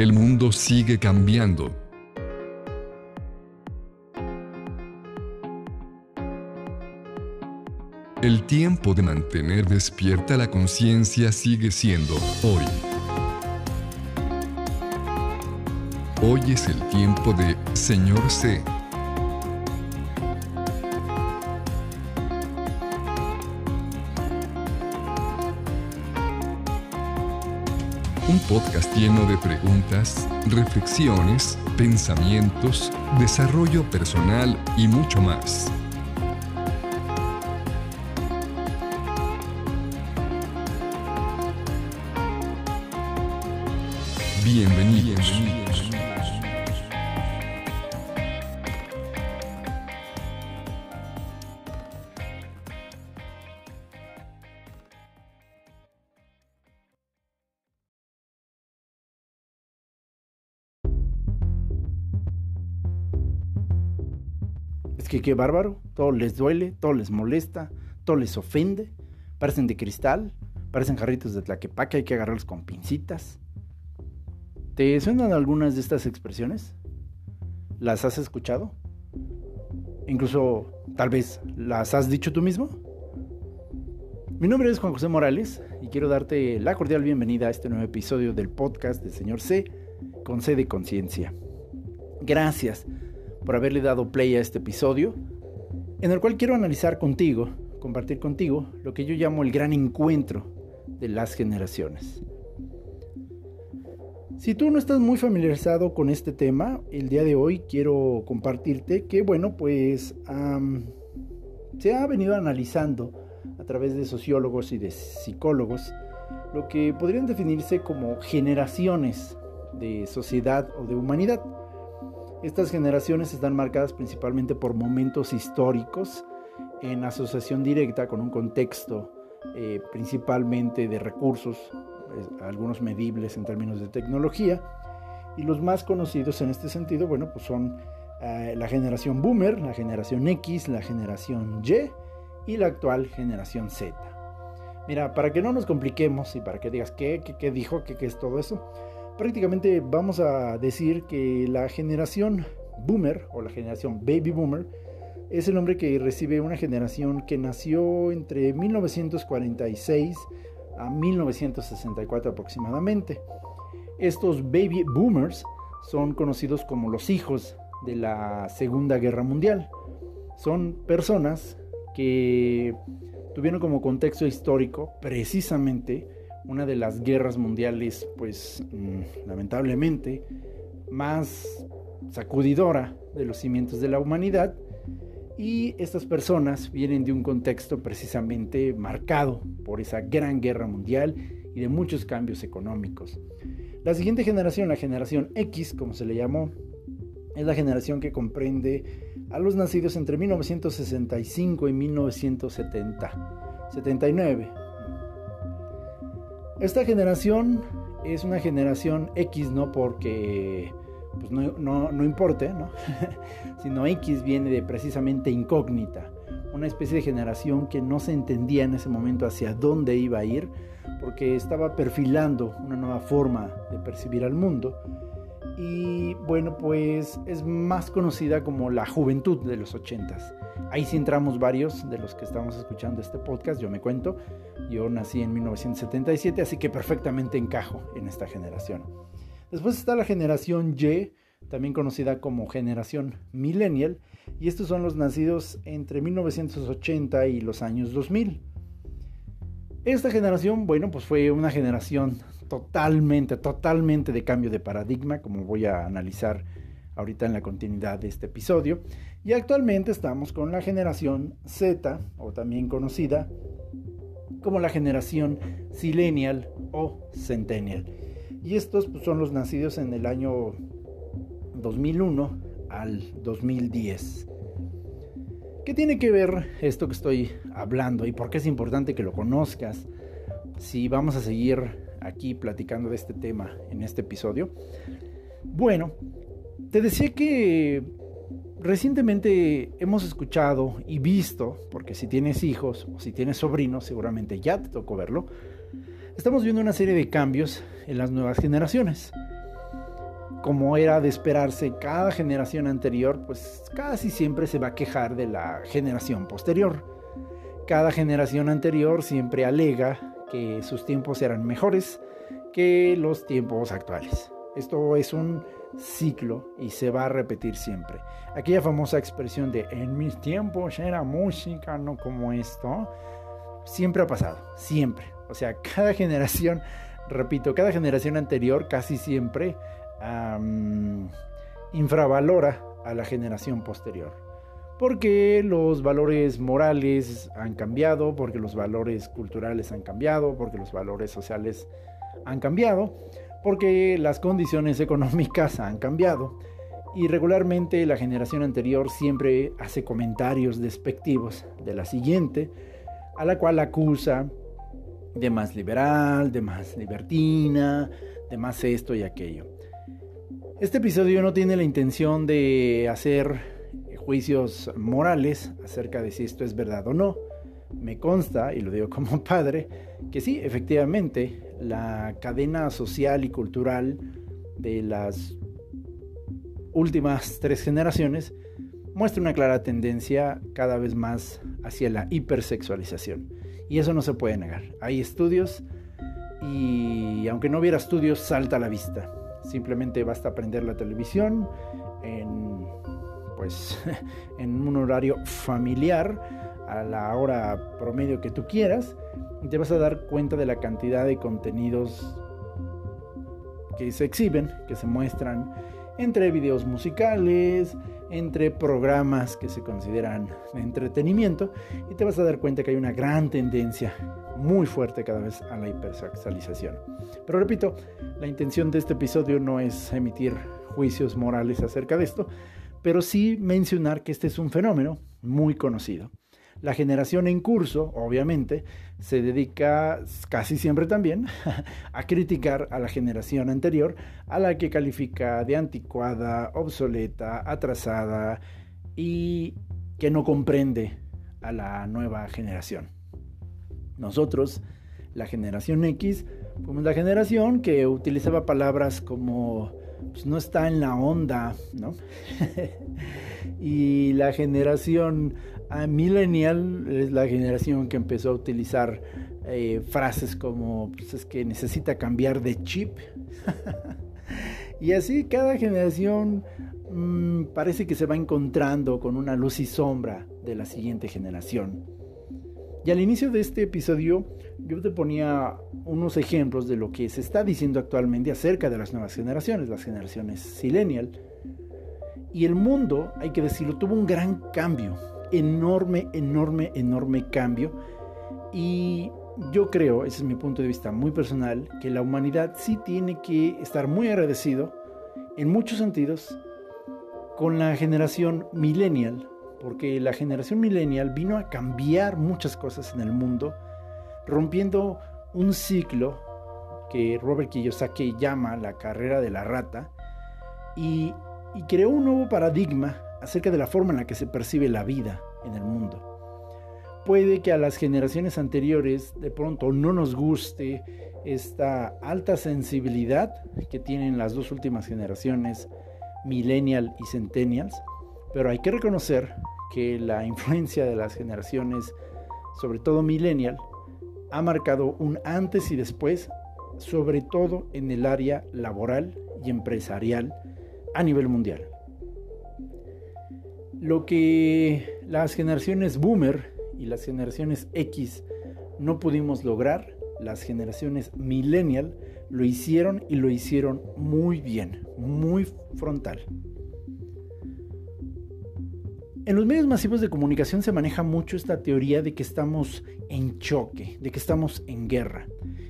El mundo sigue cambiando. El tiempo de mantener despierta la conciencia sigue siendo hoy. Hoy es el tiempo de Señor C. podcast lleno de preguntas, reflexiones, pensamientos, desarrollo personal y mucho más. Bienvenidos. Qué bárbaro, todo les duele, todo les molesta, todo les ofende, parecen de cristal, parecen jarritos de tlaquepaque, hay que agarrarlos con pincitas. ¿Te suenan algunas de estas expresiones? ¿Las has escuchado? Incluso, tal vez, ¿las has dicho tú mismo? Mi nombre es Juan José Morales y quiero darte la cordial bienvenida a este nuevo episodio del podcast del Señor C con C de Conciencia. Gracias por haberle dado play a este episodio, en el cual quiero analizar contigo, compartir contigo, lo que yo llamo el gran encuentro de las generaciones. Si tú no estás muy familiarizado con este tema, el día de hoy quiero compartirte que, bueno, pues um, se ha venido analizando a través de sociólogos y de psicólogos lo que podrían definirse como generaciones de sociedad o de humanidad. Estas generaciones están marcadas principalmente por momentos históricos en asociación directa con un contexto eh, principalmente de recursos, eh, algunos medibles en términos de tecnología, y los más conocidos en este sentido, bueno, pues son eh, la generación boomer, la generación X, la generación Y y la actual generación Z. Mira, para que no nos compliquemos y para que digas qué, qué, qué dijo, qué, qué es todo eso, prácticamente vamos a decir que la generación boomer o la generación baby boomer es el nombre que recibe una generación que nació entre 1946 a 1964 aproximadamente. Estos baby boomers son conocidos como los hijos de la Segunda Guerra Mundial. Son personas que tuvieron como contexto histórico precisamente una de las guerras mundiales, pues mm, lamentablemente, más sacudidora de los cimientos de la humanidad. Y estas personas vienen de un contexto precisamente marcado por esa gran guerra mundial y de muchos cambios económicos. La siguiente generación, la generación X, como se le llamó, es la generación que comprende a los nacidos entre 1965 y 1970, 79. Esta generación es una generación X no porque pues no, no, no importe, ¿no? sino X viene de precisamente incógnita, una especie de generación que no se entendía en ese momento hacia dónde iba a ir, porque estaba perfilando una nueva forma de percibir al mundo. Y bueno, pues es más conocida como la juventud de los ochentas. Ahí sí entramos varios de los que estamos escuchando este podcast, yo me cuento. Yo nací en 1977, así que perfectamente encajo en esta generación. Después está la generación Y, también conocida como generación millennial, y estos son los nacidos entre 1980 y los años 2000. Esta generación, bueno, pues fue una generación totalmente, totalmente de cambio de paradigma, como voy a analizar ahorita en la continuidad de este episodio. Y actualmente estamos con la generación Z, o también conocida como la generación Silenial o Centennial. Y estos pues, son los nacidos en el año 2001 al 2010. ¿Qué tiene que ver esto que estoy hablando y por qué es importante que lo conozcas si vamos a seguir aquí platicando de este tema en este episodio? Bueno, te decía que recientemente hemos escuchado y visto, porque si tienes hijos o si tienes sobrinos, seguramente ya te tocó verlo, estamos viendo una serie de cambios en las nuevas generaciones. como era de esperarse, cada generación anterior, pues casi siempre se va a quejar de la generación posterior. Cada generación anterior siempre alega que sus tiempos eran mejores que los tiempos actuales. Esto es un ciclo y se va a repetir siempre. Aquella famosa expresión de en mis tiempos era música, no como esto, siempre ha pasado, siempre. O sea, cada generación, repito, cada generación anterior casi siempre infravalora a la generación posterior. Porque los valores morales han cambiado, porque los valores culturales han cambiado, porque los valores sociales han cambiado, porque las condiciones económicas han cambiado. Y regularmente la generación anterior siempre hace comentarios despectivos de la siguiente, a la cual acusa de más liberal, de más libertina, de más esto y aquello. Este episodio no tiene la intención de hacer juicios morales acerca de si esto es verdad o no. Me consta, y lo digo como padre, que sí, efectivamente, la cadena social y cultural de las últimas tres generaciones muestra una clara tendencia cada vez más hacia la hipersexualización. Y eso no se puede negar. Hay estudios y aunque no hubiera estudios, salta a la vista. Simplemente basta prender la televisión en, pues, en un horario familiar a la hora promedio que tú quieras te vas a dar cuenta de la cantidad de contenidos que se exhiben, que se muestran entre videos musicales, entre programas que se consideran de entretenimiento y te vas a dar cuenta que hay una gran tendencia muy fuerte cada vez a la hipersexualización. Pero repito, la intención de este episodio no es emitir juicios morales acerca de esto, pero sí mencionar que este es un fenómeno muy conocido. La generación en curso, obviamente, se dedica casi siempre también a criticar a la generación anterior, a la que califica de anticuada, obsoleta, atrasada y que no comprende a la nueva generación. Nosotros, la generación X, fuimos la generación que utilizaba palabras como pues, no está en la onda, ¿no? y la generación millennial es la generación que empezó a utilizar eh, frases como pues es que necesita cambiar de chip. y así cada generación mm, parece que se va encontrando con una luz y sombra de la siguiente generación. Y al inicio de este episodio yo te ponía unos ejemplos de lo que se está diciendo actualmente acerca de las nuevas generaciones, las generaciones silenial. Y el mundo, hay que decirlo, tuvo un gran cambio enorme, enorme, enorme cambio. Y yo creo, ese es mi punto de vista muy personal, que la humanidad sí tiene que estar muy agradecido en muchos sentidos con la generación millennial, porque la generación millennial vino a cambiar muchas cosas en el mundo, rompiendo un ciclo que Robert Kiyosaki llama la carrera de la rata, y, y creó un nuevo paradigma acerca de la forma en la que se percibe la vida en el mundo. Puede que a las generaciones anteriores de pronto no nos guste esta alta sensibilidad que tienen las dos últimas generaciones, millennial y centennials, pero hay que reconocer que la influencia de las generaciones, sobre todo millennial, ha marcado un antes y después, sobre todo en el área laboral y empresarial a nivel mundial. Lo que las generaciones boomer y las generaciones X no pudimos lograr, las generaciones millennial lo hicieron y lo hicieron muy bien, muy frontal. En los medios masivos de comunicación se maneja mucho esta teoría de que estamos en choque, de que estamos en guerra.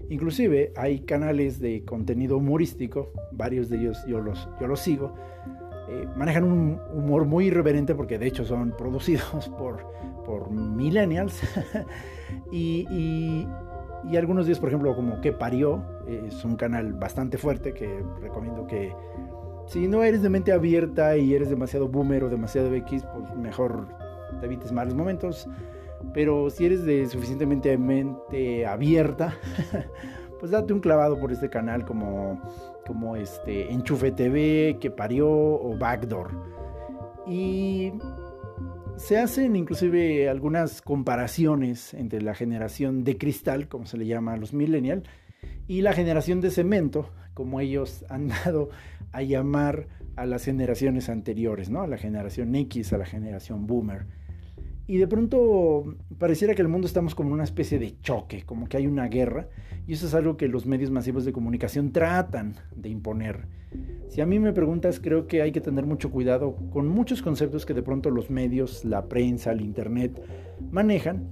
Inclusive hay canales de contenido humorístico, varios de ellos yo los, yo los sigo, eh, manejan un humor muy irreverente porque de hecho son producidos por, por millennials y, y, algunos días por ejemplo como que parió es un canal bastante fuerte que recomiendo que si no eres de mente abierta y eres demasiado boomer o demasiado X pues mejor te evites malos momentos pero si eres de suficientemente mente abierta pues date un clavado por este canal como como este Enchufe TV, que parió o Backdoor. Y se hacen inclusive algunas comparaciones entre la generación de cristal, como se le llama a los millennials, y la generación de cemento, como ellos han dado a llamar a las generaciones anteriores, ¿no? A la generación X, a la generación boomer. Y de pronto pareciera que el mundo estamos como una especie de choque, como que hay una guerra, y eso es algo que los medios masivos de comunicación tratan de imponer. Si a mí me preguntas, creo que hay que tener mucho cuidado con muchos conceptos que de pronto los medios, la prensa, el internet manejan,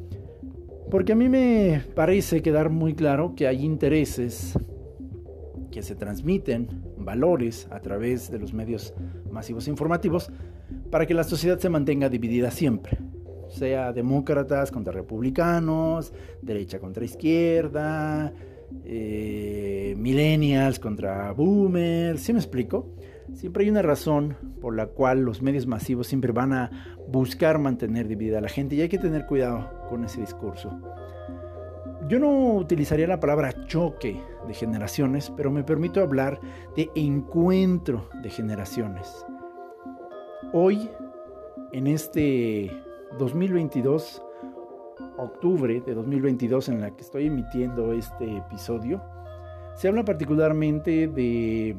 porque a mí me parece quedar muy claro que hay intereses que se transmiten, valores a través de los medios masivos informativos, para que la sociedad se mantenga dividida siempre sea demócratas contra republicanos, derecha contra izquierda, eh, millennials contra boomers, ¿sí me explico? Siempre hay una razón por la cual los medios masivos siempre van a buscar mantener dividida a la gente y hay que tener cuidado con ese discurso. Yo no utilizaría la palabra choque de generaciones, pero me permito hablar de encuentro de generaciones. Hoy, en este 2022, octubre de 2022 en la que estoy emitiendo este episodio, se habla particularmente de,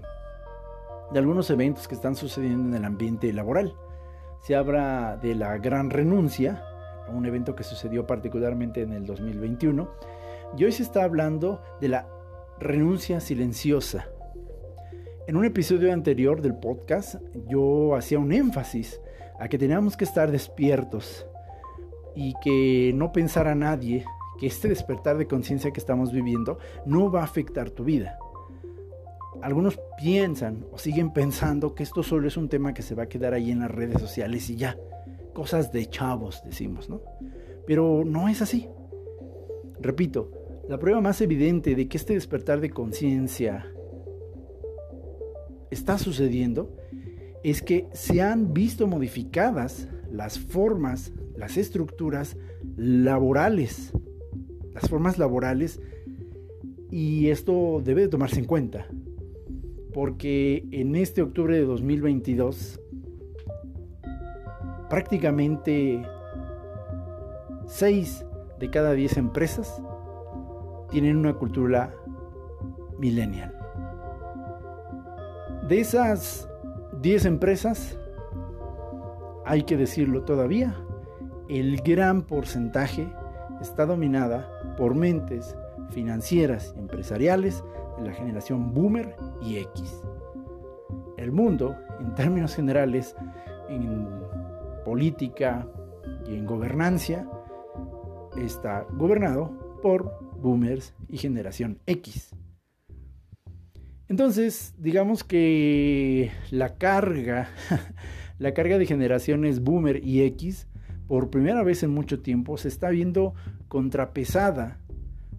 de algunos eventos que están sucediendo en el ambiente laboral. Se habla de la gran renuncia, un evento que sucedió particularmente en el 2021, y hoy se está hablando de la renuncia silenciosa. En un episodio anterior del podcast yo hacía un énfasis a que teníamos que estar despiertos y que no pensara nadie que este despertar de conciencia que estamos viviendo no va a afectar tu vida. Algunos piensan o siguen pensando que esto solo es un tema que se va a quedar ahí en las redes sociales y ya. Cosas de chavos, decimos, ¿no? Pero no es así. Repito, la prueba más evidente de que este despertar de conciencia está sucediendo es que se han visto modificadas las formas, las estructuras laborales, las formas laborales, y esto debe de tomarse en cuenta, porque en este octubre de 2022, prácticamente 6 de cada 10 empresas tienen una cultura millennial. De esas 10 empresas, hay que decirlo todavía, el gran porcentaje está dominada por mentes financieras y empresariales de la generación boomer y X. El mundo, en términos generales, en política y en gobernancia, está gobernado por boomers y generación X. Entonces, digamos que la carga, la carga de generaciones boomer y X, por primera vez en mucho tiempo, se está viendo contrapesada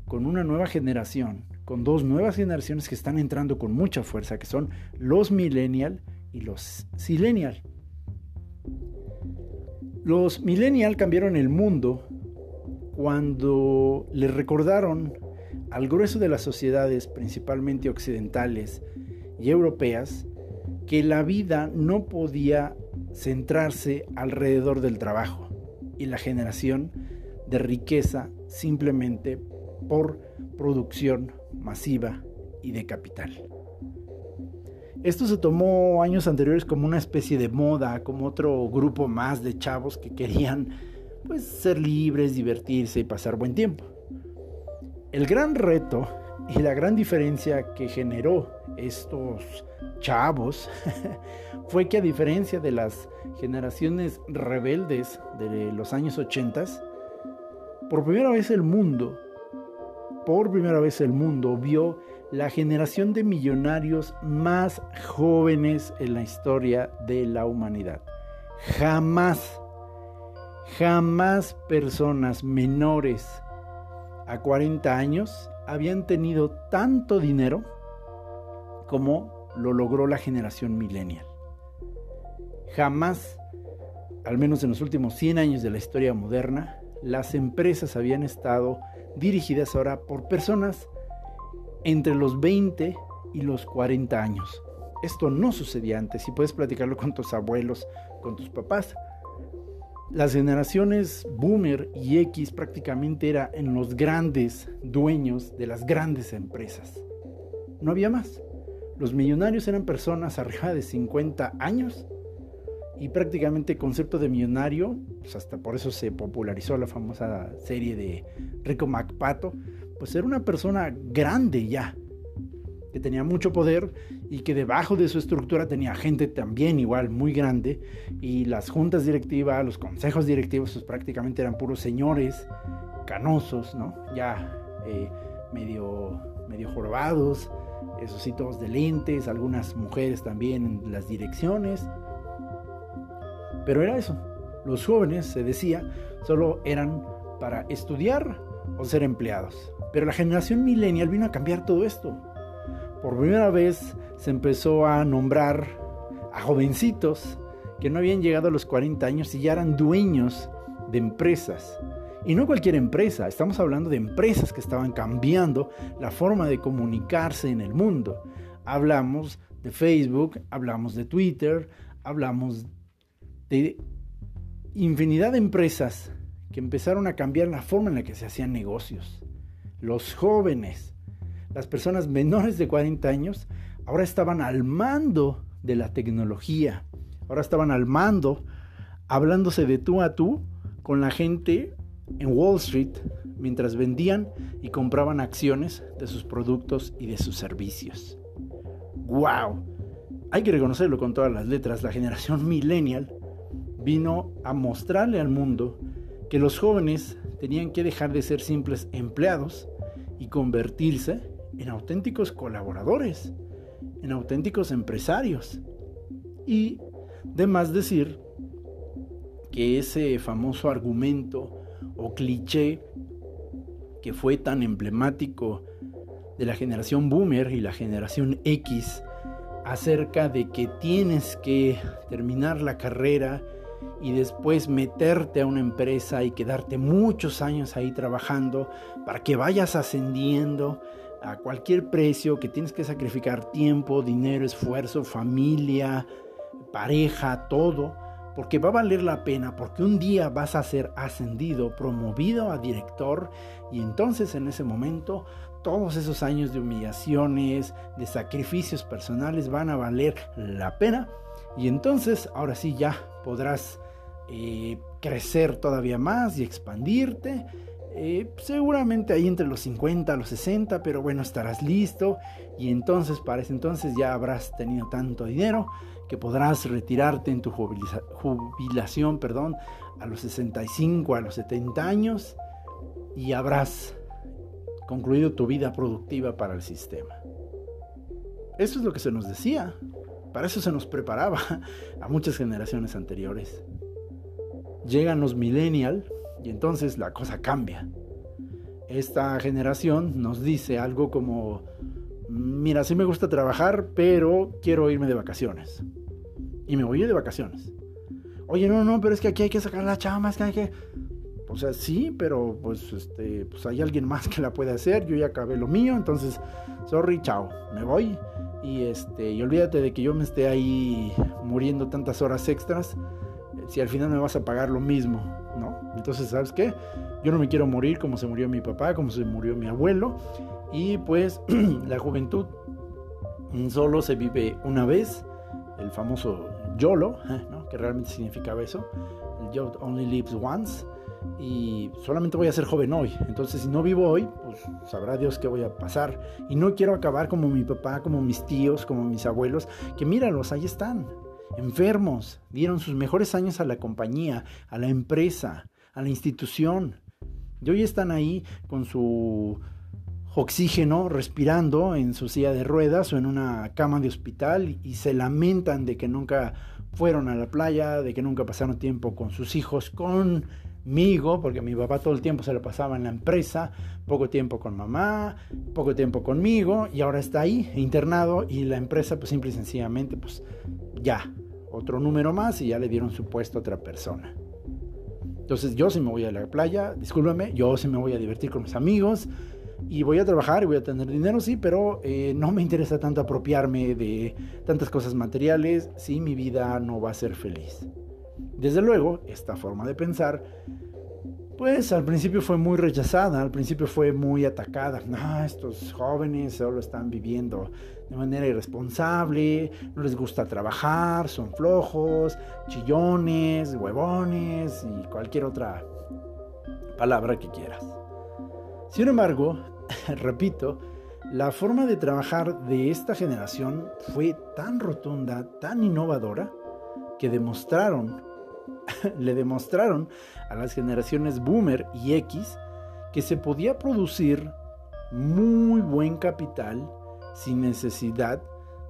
con una nueva generación, con dos nuevas generaciones que están entrando con mucha fuerza, que son los millennial y los silenial. Los millennial cambiaron el mundo cuando le recordaron al grueso de las sociedades, principalmente occidentales y europeas, que la vida no podía centrarse alrededor del trabajo y la generación de riqueza simplemente por producción masiva y de capital. Esto se tomó años anteriores como una especie de moda, como otro grupo más de chavos que querían pues ser libres, divertirse y pasar buen tiempo. El gran reto y la gran diferencia que generó estos chavos fue que a diferencia de las generaciones rebeldes de los años 80, por primera vez el mundo, por primera vez el mundo vio la generación de millonarios más jóvenes en la historia de la humanidad. Jamás, jamás personas menores a 40 años habían tenido tanto dinero como lo logró la generación millennial. Jamás, al menos en los últimos 100 años de la historia moderna, las empresas habían estado dirigidas ahora por personas entre los 20 y los 40 años. Esto no sucedía antes y puedes platicarlo con tus abuelos, con tus papás. Las generaciones boomer y X prácticamente eran los grandes dueños de las grandes empresas. No había más. Los millonarios eran personas arriba de 50 años y prácticamente el concepto de millonario, pues hasta por eso se popularizó la famosa serie de Rico MacPato, pues era una persona grande ya, que tenía mucho poder y que debajo de su estructura tenía gente también igual muy grande y las juntas directivas, los consejos directivos pues prácticamente eran puros señores canosos, ¿no? Ya eh, medio, medio jorobados, esos sí todos de lentes, algunas mujeres también en las direcciones. Pero era eso, los jóvenes, se decía, solo eran para estudiar o ser empleados. Pero la generación millennial vino a cambiar todo esto por primera vez se empezó a nombrar a jovencitos que no habían llegado a los 40 años y ya eran dueños de empresas. Y no cualquier empresa, estamos hablando de empresas que estaban cambiando la forma de comunicarse en el mundo. Hablamos de Facebook, hablamos de Twitter, hablamos de infinidad de empresas que empezaron a cambiar la forma en la que se hacían negocios. Los jóvenes las personas menores de 40 años ahora estaban al mando de la tecnología, ahora estaban al mando, hablándose de tú a tú con la gente en Wall Street mientras vendían y compraban acciones de sus productos y de sus servicios. ¡Wow! Hay que reconocerlo con todas las letras, la generación millennial vino a mostrarle al mundo que los jóvenes tenían que dejar de ser simples empleados y convertirse en auténticos colaboradores, en auténticos empresarios. Y de más decir que ese famoso argumento o cliché que fue tan emblemático de la generación boomer y la generación X acerca de que tienes que terminar la carrera y después meterte a una empresa y quedarte muchos años ahí trabajando para que vayas ascendiendo a cualquier precio, que tienes que sacrificar tiempo, dinero, esfuerzo, familia, pareja, todo, porque va a valer la pena, porque un día vas a ser ascendido, promovido a director y entonces en ese momento todos esos años de humillaciones, de sacrificios personales van a valer la pena y entonces ahora sí ya podrás eh, crecer todavía más y expandirte eh, seguramente ahí entre los 50 a los 60, pero bueno, estarás listo y entonces para ese entonces ya habrás tenido tanto dinero que podrás retirarte en tu jubilación, perdón, a los 65, a los 70 años y habrás concluido tu vida productiva para el sistema. Eso es lo que se nos decía. Para eso se nos preparaba a muchas generaciones anteriores. Llegan los millennials y entonces la cosa cambia. Esta generación nos dice algo como, mira, sí me gusta trabajar, pero quiero irme de vacaciones. Y me voy de vacaciones. Oye, no, no, pero es que aquí hay que sacar la chama, es que hay que... O sea, sí, pero pues, este, pues hay alguien más que la puede hacer, yo ya acabé lo mío, entonces, sorry, chao, me voy. Y, este, y olvídate de que yo me esté ahí muriendo tantas horas extras, si al final me vas a pagar lo mismo. Entonces, ¿sabes qué? Yo no me quiero morir como se murió mi papá, como se murió mi abuelo. Y pues la juventud solo se vive una vez, el famoso YOLO, ¿eh? ¿no? que realmente significaba eso, el Only Lives Once, y solamente voy a ser joven hoy, entonces si no vivo hoy, pues sabrá Dios qué voy a pasar, y no quiero acabar como mi papá, como mis tíos, como mis abuelos, que míralos, ahí están, enfermos, dieron sus mejores años a la compañía, a la empresa, a la institución. Y hoy están ahí con su oxígeno, respirando en su silla de ruedas o en una cama de hospital y se lamentan de que nunca fueron a la playa, de que nunca pasaron tiempo con sus hijos, conmigo, porque mi papá todo el tiempo se lo pasaba en la empresa, poco tiempo con mamá, poco tiempo conmigo y ahora está ahí internado y la empresa pues simple y sencillamente pues ya, otro número más y ya le dieron su puesto a otra persona. Entonces yo sí me voy a la playa, discúlpame, yo sí me voy a divertir con mis amigos, Y voy a trabajar y voy a tener dinero, sí, pero eh, no me interesa tanto apropiarme de tantas cosas materiales si mi vida no va a ser feliz. Desde luego, esta forma de pensar pues al principio fue muy rechazada, al principio fue muy atacada. No, estos jóvenes solo están viviendo de manera irresponsable, no les gusta trabajar, son flojos, chillones, huevones y cualquier otra palabra que quieras. Sin embargo, repito, la forma de trabajar de esta generación fue tan rotunda, tan innovadora, que demostraron le demostraron a las generaciones boomer y X que se podía producir muy buen capital sin necesidad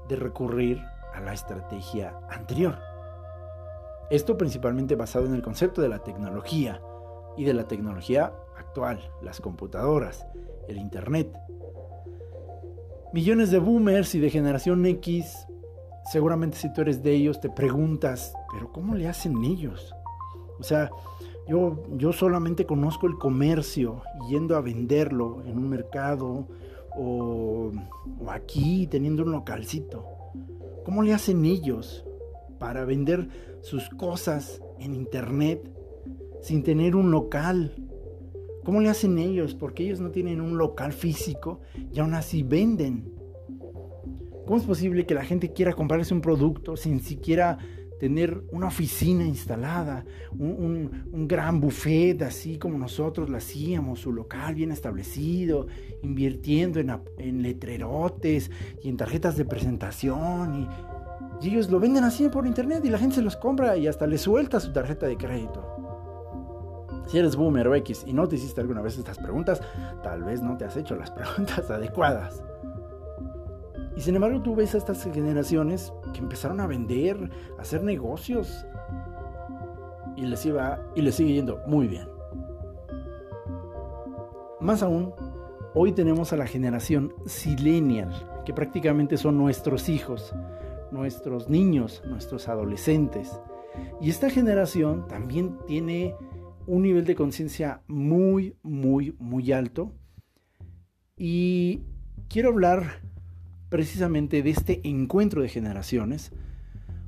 de recurrir a la estrategia anterior. Esto principalmente basado en el concepto de la tecnología y de la tecnología actual, las computadoras, el Internet. Millones de boomers y de generación X seguramente si tú eres de ellos te preguntas, pero ¿cómo le hacen ellos? O sea, yo, yo solamente conozco el comercio yendo a venderlo en un mercado o, o aquí teniendo un localcito. ¿Cómo le hacen ellos para vender sus cosas en internet sin tener un local? ¿Cómo le hacen ellos? Porque ellos no tienen un local físico y aún así venden. ¿Cómo es posible que la gente quiera comprarse un producto sin siquiera tener una oficina instalada, un, gran buffet así como nosotros lo hacíamos, su local bien establecido, invirtiendo en, letrerotes y en tarjetas de presentación y, y, ellos lo venden así por internet y la gente se los compra y hasta le suelta su tarjeta de crédito. Si eres boomer o X y no te hiciste alguna vez estas preguntas, tal vez no te has hecho las preguntas adecuadas. Y sin embargo tú ves a estas generaciones que empezaron a vender, a hacer negocios. Y les iba y les sigue yendo muy bien. Más aún, hoy tenemos a la generación silenial, que prácticamente son nuestros hijos, nuestros niños, nuestros adolescentes. Y esta generación también tiene un nivel de conciencia muy, muy, muy alto. Y quiero hablar precisamente de este encuentro de generaciones,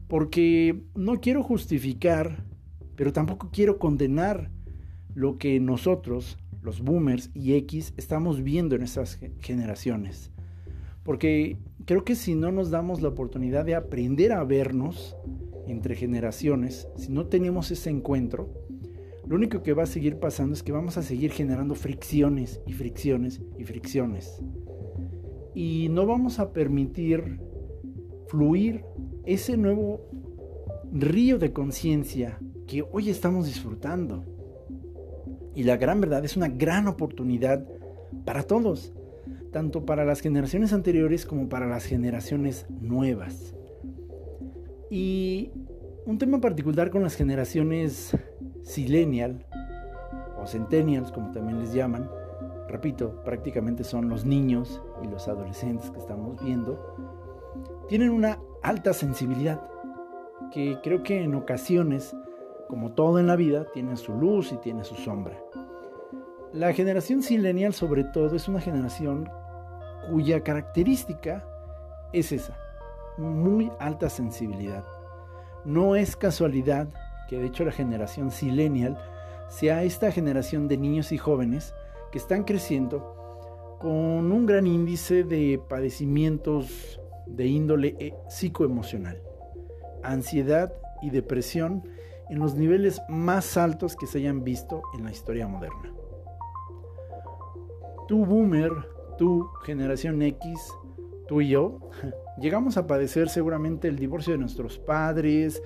porque no quiero justificar, pero tampoco quiero condenar lo que nosotros, los boomers y X, estamos viendo en estas generaciones. Porque creo que si no nos damos la oportunidad de aprender a vernos entre generaciones, si no tenemos ese encuentro, lo único que va a seguir pasando es que vamos a seguir generando fricciones y fricciones y fricciones y no vamos a permitir fluir ese nuevo río de conciencia que hoy estamos disfrutando. Y la gran verdad es una gran oportunidad para todos, tanto para las generaciones anteriores como para las generaciones nuevas. Y un tema particular con las generaciones silenial o centennials, como también les llaman, repito, prácticamente son los niños y los adolescentes que estamos viendo, tienen una alta sensibilidad que creo que en ocasiones, como todo en la vida, tiene su luz y tiene su sombra. La generación silenial sobre todo es una generación cuya característica es esa, muy alta sensibilidad. No es casualidad que de hecho la generación silenial sea esta generación de niños y jóvenes que están creciendo con un gran índice de padecimientos de índole eh, psicoemocional, ansiedad y depresión en los niveles más altos que se hayan visto en la historia moderna. Tú boomer, tú generación X, tú y yo, llegamos a padecer seguramente el divorcio de nuestros padres,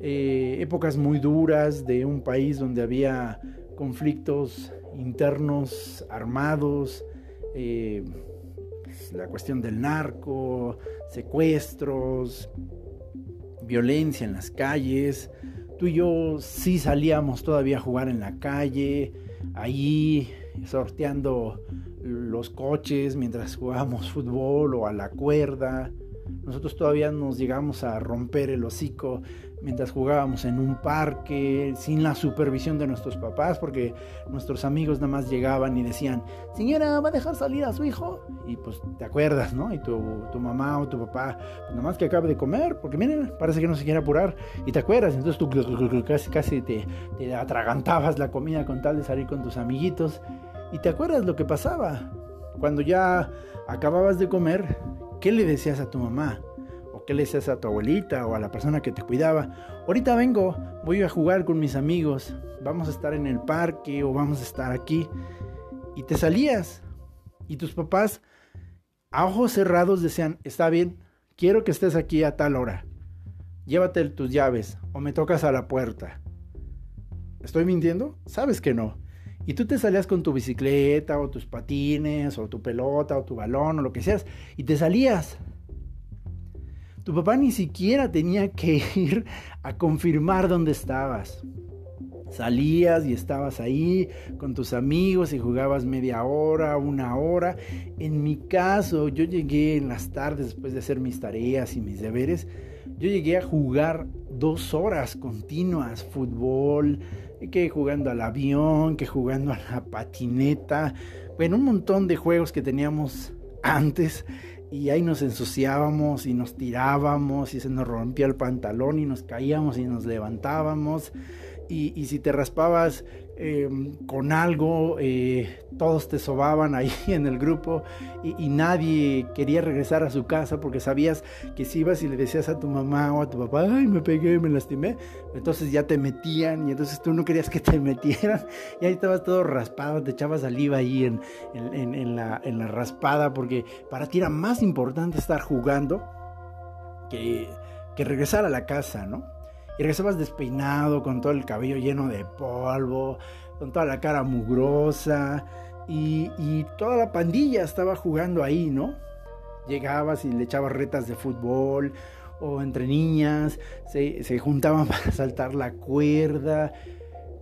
eh, épocas muy duras de un país donde había conflictos internos armados, eh, la cuestión del narco, secuestros, violencia en las calles. Tú y yo sí salíamos todavía a jugar en la calle, ahí sorteando los coches mientras jugábamos fútbol o a la cuerda. Nosotros todavía nos llegamos a romper el hocico mientras jugábamos en un parque, sin la supervisión de nuestros papás, porque nuestros amigos nada más llegaban y decían, señora, ¿va a dejar salir a su hijo? Y pues te acuerdas, ¿no? Y tu, tu mamá o tu papá, pues nada más que acabe de comer, porque miren, parece que no se quiere apurar, y te acuerdas, entonces tú casi, casi te, te atragantabas la comida con tal de salir con tus amiguitos, y te acuerdas lo que pasaba. Cuando ya acababas de comer, ¿qué le decías a tu mamá? ¿O qué le decías a tu abuelita o a la persona que te cuidaba? Ahorita vengo, voy a jugar con mis amigos, vamos a estar en el parque o vamos a estar aquí. Y te salías. Y tus papás, a ojos cerrados, decían, está bien, quiero que estés aquí a tal hora. Llévate tus llaves o me tocas a la puerta. ¿Estoy mintiendo? Sabes que no. Y tú te salías con tu bicicleta o tus patines o tu pelota o tu balón o lo que seas y te salías. Tu papá ni siquiera tenía que ir a confirmar dónde estabas. Salías y estabas ahí con tus amigos y jugabas media hora, una hora. En mi caso, yo llegué en las tardes después de hacer mis tareas y mis deberes. Yo llegué a jugar dos horas continuas, fútbol, que jugando al avión, que jugando a la patineta, bueno, un montón de juegos que teníamos antes y ahí nos ensuciábamos y nos tirábamos y se nos rompía el pantalón y nos caíamos y nos levantábamos y, si te raspabas Em, con algo, eh, todos te sobaban ahí en el grupo y, nadie quería regresar a su casa porque sabías que si ibas y le decías a tu mamá o a tu papá, ay, me pegué, me lastimé, entonces ya te metían y entonces tú no querías que te metieran y ahí estabas todo raspado, te echabas saliva ahí en, en, la, en la raspada porque para ti era más importante estar jugando que, que regresar a la casa, ¿no? Y regresabas despeinado, con todo el cabello lleno de polvo, con toda la cara mugrosa, y, toda la pandilla estaba jugando ahí, ¿no? Llegabas y le echabas retas de fútbol, o entre niñas, se, se juntaban para saltar la cuerda.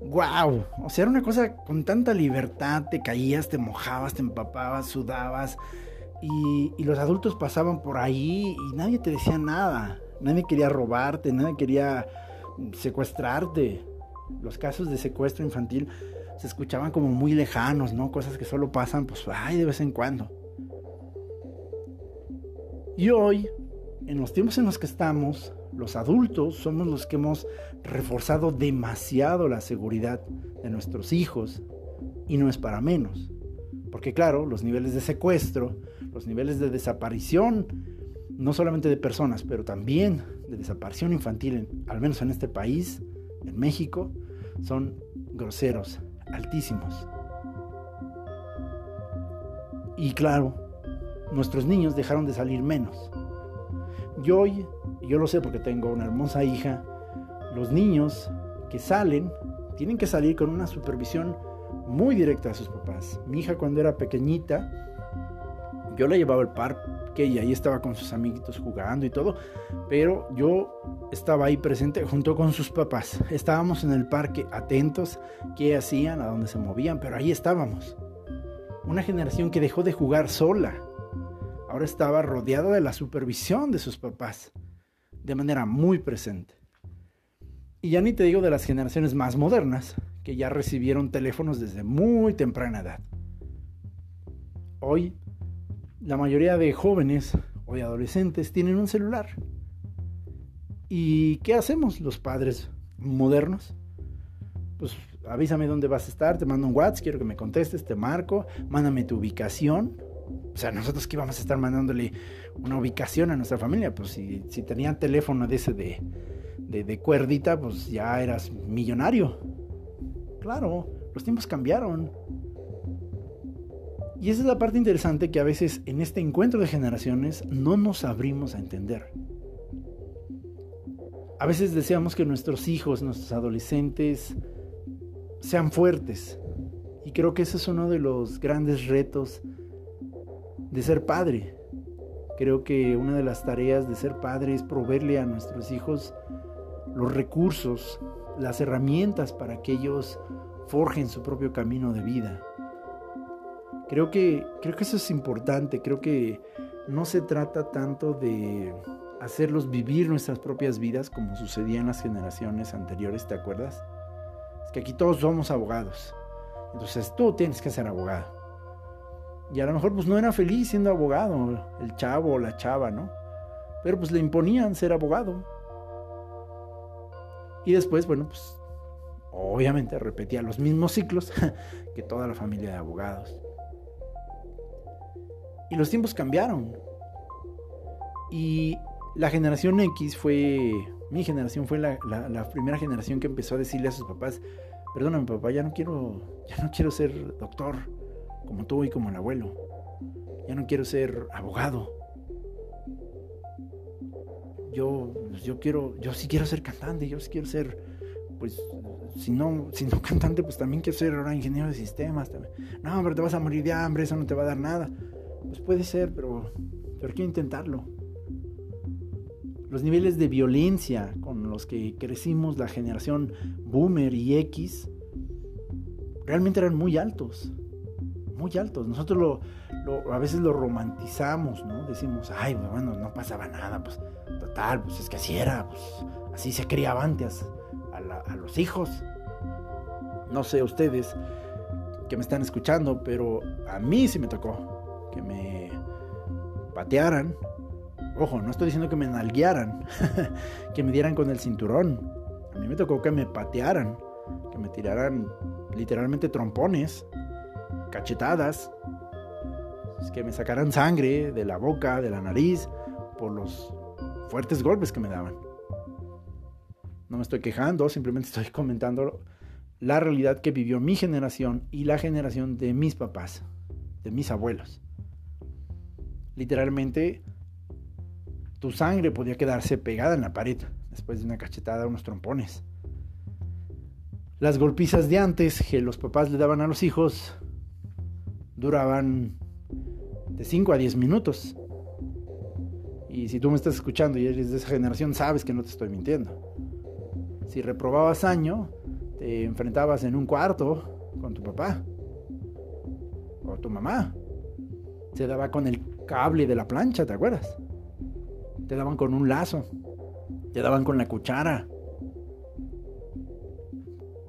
¡Wow! O sea, era una cosa con tanta libertad, te caías, te mojabas, te empapabas, sudabas, y, y los adultos pasaban por ahí y nadie te decía nada. Nadie quería robarte, nadie quería secuestrarte. Los casos de secuestro infantil se escuchaban como muy lejanos, ¿no? Cosas que solo pasan, pues, ay, de vez en cuando. Y hoy, en los tiempos en los que estamos, los adultos somos los que hemos reforzado demasiado la seguridad de nuestros hijos y no es para menos. Porque claro, los niveles de secuestro, los niveles de desaparición, no solamente de personas, pero también de desaparición infantil, al menos en este país, en México, son groseros, altísimos. Y claro, nuestros niños dejaron de salir menos. Yo hoy, yo lo sé porque tengo una hermosa hija, los niños que salen tienen que salir con una supervisión muy directa de sus papás. Mi hija cuando era pequeñita, yo la llevaba al parque y ahí estaba con sus amiguitos jugando y todo, pero yo estaba ahí presente junto con sus papás. Estábamos en el parque atentos, qué hacían, a dónde se movían, pero ahí estábamos. Una generación que dejó de jugar sola. Ahora estaba rodeada de la supervisión de sus papás, de manera muy presente. Y ya ni te digo de las generaciones más modernas, que ya recibieron teléfonos desde muy temprana edad. Hoy la mayoría de jóvenes o de adolescentes tienen un celular. ¿Y qué hacemos los padres modernos? Pues avísame dónde vas a estar, te mando un WhatsApp, quiero que me contestes, te marco, mándame tu ubicación. O sea, nosotros que íbamos a estar mandándole una ubicación a nuestra familia, pues si, si tenían teléfono de ese de, de, de cuerdita, pues ya eras millonario. Claro, los tiempos cambiaron. Y esa es la parte interesante que a veces en este encuentro de generaciones no nos abrimos a entender. A veces deseamos que nuestros hijos, nuestros adolescentes, sean fuertes. Y creo que ese es uno de los grandes retos de ser padre. Creo que una de las tareas de ser padre es proveerle a nuestros hijos los recursos, las herramientas para que ellos forjen su propio camino de vida. Creo que, creo que eso es importante, creo que no se trata tanto de hacerlos vivir nuestras propias vidas como sucedía en las generaciones anteriores, ¿te acuerdas? Es que aquí todos somos abogados. Entonces tú tienes que ser abogado. Y a lo mejor pues no era feliz siendo abogado, el chavo o la chava, ¿no? Pero pues le imponían ser abogado. Y después, bueno, pues obviamente repetía los mismos ciclos que toda la familia de abogados. Y los tiempos cambiaron. Y la generación X fue, mi generación fue la, primera generación que empezó a decirle a sus papás, perdóname papá, ya no quiero, ya no quiero ser doctor como tú y como el abuelo. Ya no quiero ser abogado. Yo, yo quiero, yo sí quiero ser cantante, yo sí quiero ser, pues, si no, si no cantante, pues también quiero ser ahora ingeniero de sistemas. No, pero te vas a morir de hambre, eso no te va a dar nada. Pues puede ser, pero, pero quiero intentarlo. Los niveles de violencia con los que crecimos la generación boomer y X realmente eran muy altos. Muy altos. Nosotros lo, a veces lo romantizamos, ¿no? Decimos, ay, pues, bueno, no pasaba nada, pues total, pues es que así era, pues así se criaba antes a, a los hijos. No sé ustedes que me están escuchando, pero a mí sí me tocó que me patearan, Ojo, no estoy diciendo que me nalguearan, que me dieran con el cinturón. A mí me tocó que me patearan, que me tiraran literalmente trompones, cachetadas, que me sacaran sangre de la boca, de la nariz, por los fuertes golpes que me daban. No me estoy quejando, simplemente estoy comentando la realidad que vivió mi generación y la generación de mis papás, de mis abuelos. Literalmente tu sangre podía quedarse pegada en la pared después de una cachetada unos trompones. Las golpizas de antes que los papás le daban a los hijos duraban de 5 a 10 minutos. Y si tú me estás escuchando y eres de esa generación, sabes que no te estoy mintiendo. Si reprobabas año, te enfrentabas en un cuarto con tu papá o tu mamá. Se daba con el cable de la plancha, ¿te acuerdas? Te daban con un lazo. Te daban con la cuchara.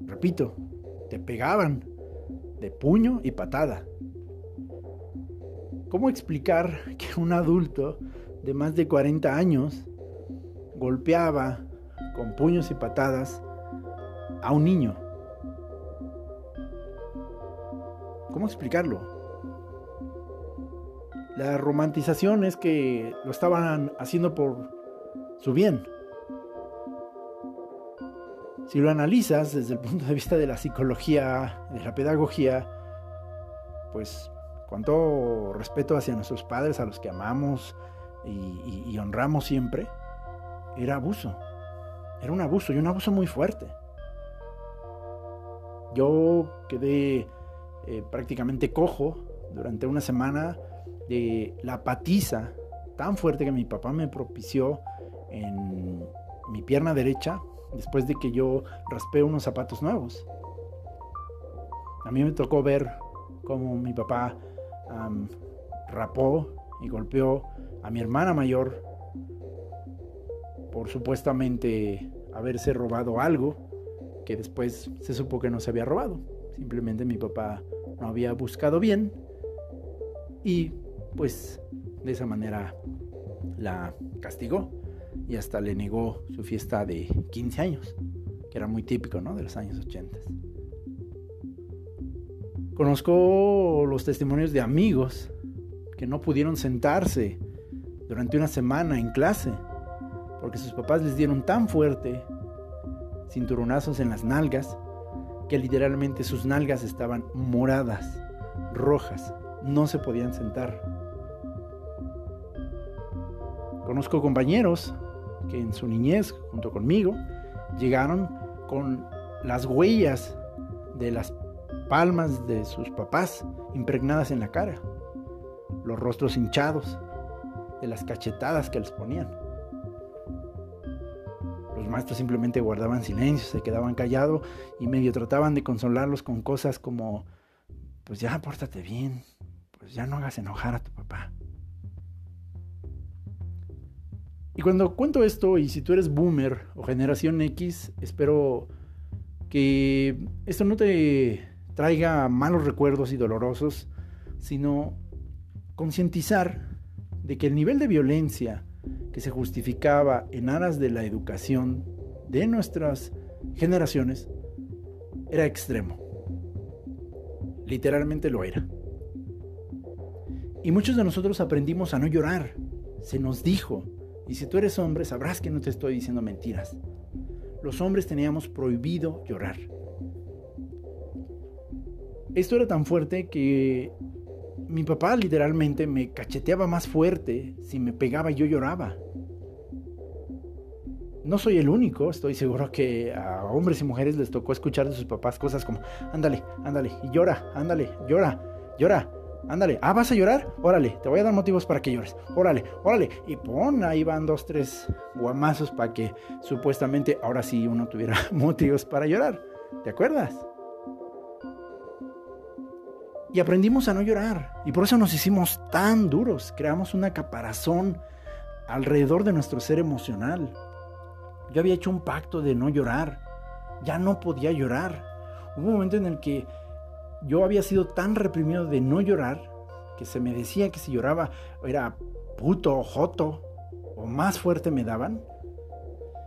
Repito, te pegaban de puño y patada. ¿Cómo explicar que un adulto de más de 40 años golpeaba con puños y patadas a un niño? ¿Cómo explicarlo? La romantización es que lo estaban haciendo por su bien. Si lo analizas desde el punto de vista de la psicología, de la pedagogía, pues con todo respeto hacia nuestros padres, a los que amamos y, honramos siempre, era abuso. Era un abuso y un abuso muy fuerte. Yo quedé eh, prácticamente cojo durante una semana de la patiza tan fuerte que mi papá me propició en mi pierna derecha después de que yo raspé unos zapatos nuevos. A mí me tocó ver cómo mi papá rapó y golpeó a mi hermana mayor por supuestamente haberse robado algo que después se supo que no se había robado. Simplemente mi papá no había buscado bien y pues de esa manera la castigó y hasta le negó su fiesta de 15 años, que era muy típico ¿no? de los años 80. Conozco los testimonios de amigos que no pudieron sentarse durante una semana en clase porque sus papás les dieron tan fuerte cinturonazos en las nalgas que literalmente sus nalgas estaban moradas, rojas, no se podían sentar. Conozco compañeros que en su niñez, junto conmigo, llegaron con las huellas de las palmas de sus papás impregnadas en la cara, los rostros hinchados, de las cachetadas que les ponían. Los maestros simplemente guardaban silencio, se quedaban callados y medio trataban de consolarlos con cosas como, pues ya pórtate bien, pues ya no hagas enojar a tu Y cuando cuento esto, y si tú eres boomer o generación X, espero que esto no te traiga malos recuerdos y dolorosos, sino concientizar de que el nivel de violencia que se justificaba en aras de la educación de nuestras generaciones era extremo. Literalmente lo era. Y muchos de nosotros aprendimos a no llorar. Se nos dijo. Y si tú eres hombre, sabrás que no te estoy diciendo mentiras. Los hombres teníamos prohibido llorar. Esto era tan fuerte que mi papá literalmente me cacheteaba más fuerte si me pegaba y yo lloraba. No soy el único, estoy seguro que a hombres y mujeres les tocó escuchar de sus papás cosas como, ándale, ándale, y llora, ándale, llora, llora, ándale, ah, vas a llorar, órale, te voy a dar motivos para que llores, órale, órale, y pon, ahí van dos, tres guamazos para que supuestamente ahora sí uno tuviera motivos para llorar, ¿te acuerdas? Y aprendimos a no llorar, y por eso nos hicimos tan duros, creamos una caparazón alrededor de nuestro ser emocional. Yo había hecho un pacto de no llorar, ya no podía llorar. Hubo un momento en el que yo había sido tan reprimido de no llorar que se me decía que si lloraba era puto o joto o más fuerte me daban,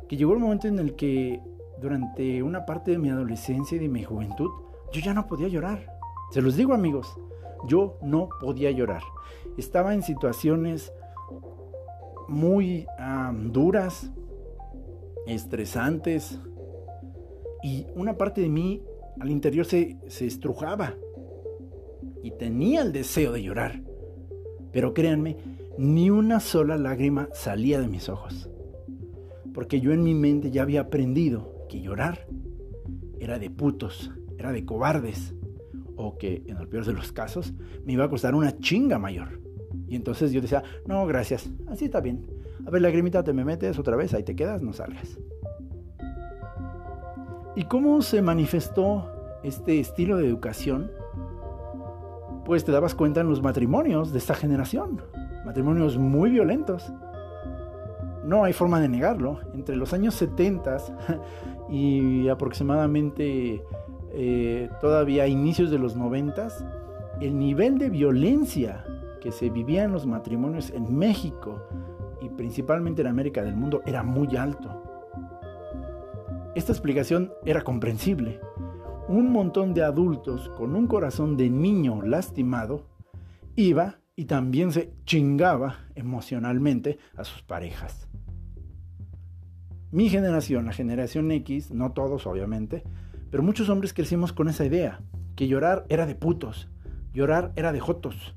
que llegó el momento en el que durante una parte de mi adolescencia y de mi juventud yo ya no podía llorar. Se los digo amigos, yo no podía llorar. Estaba en situaciones muy duras, estresantes, y una parte de mí al interior se, se estrujaba y tenía el deseo de llorar. Pero créanme, ni una sola lágrima salía de mis ojos. Porque yo en mi mente ya había aprendido que llorar era de putos, era de cobardes. O que en el peor de los casos me iba a costar una chinga mayor. Y entonces yo decía, no, gracias, así está bien. A ver, lagrimita, te me metes otra vez, ahí te quedas, no salgas. ¿Y cómo se manifestó este estilo de educación? Pues te dabas cuenta en los matrimonios de esta generación. Matrimonios muy violentos. No hay forma de negarlo. Entre los años 70 y aproximadamente eh, todavía inicios de los 90, el nivel de violencia que se vivía en los matrimonios en México y principalmente en América del mundo era muy alto. Esta explicación era comprensible. Un montón de adultos con un corazón de niño lastimado iba y también se chingaba emocionalmente a sus parejas. Mi generación, la generación X, no todos obviamente, pero muchos hombres crecimos con esa idea, que llorar era de putos, llorar era de jotos,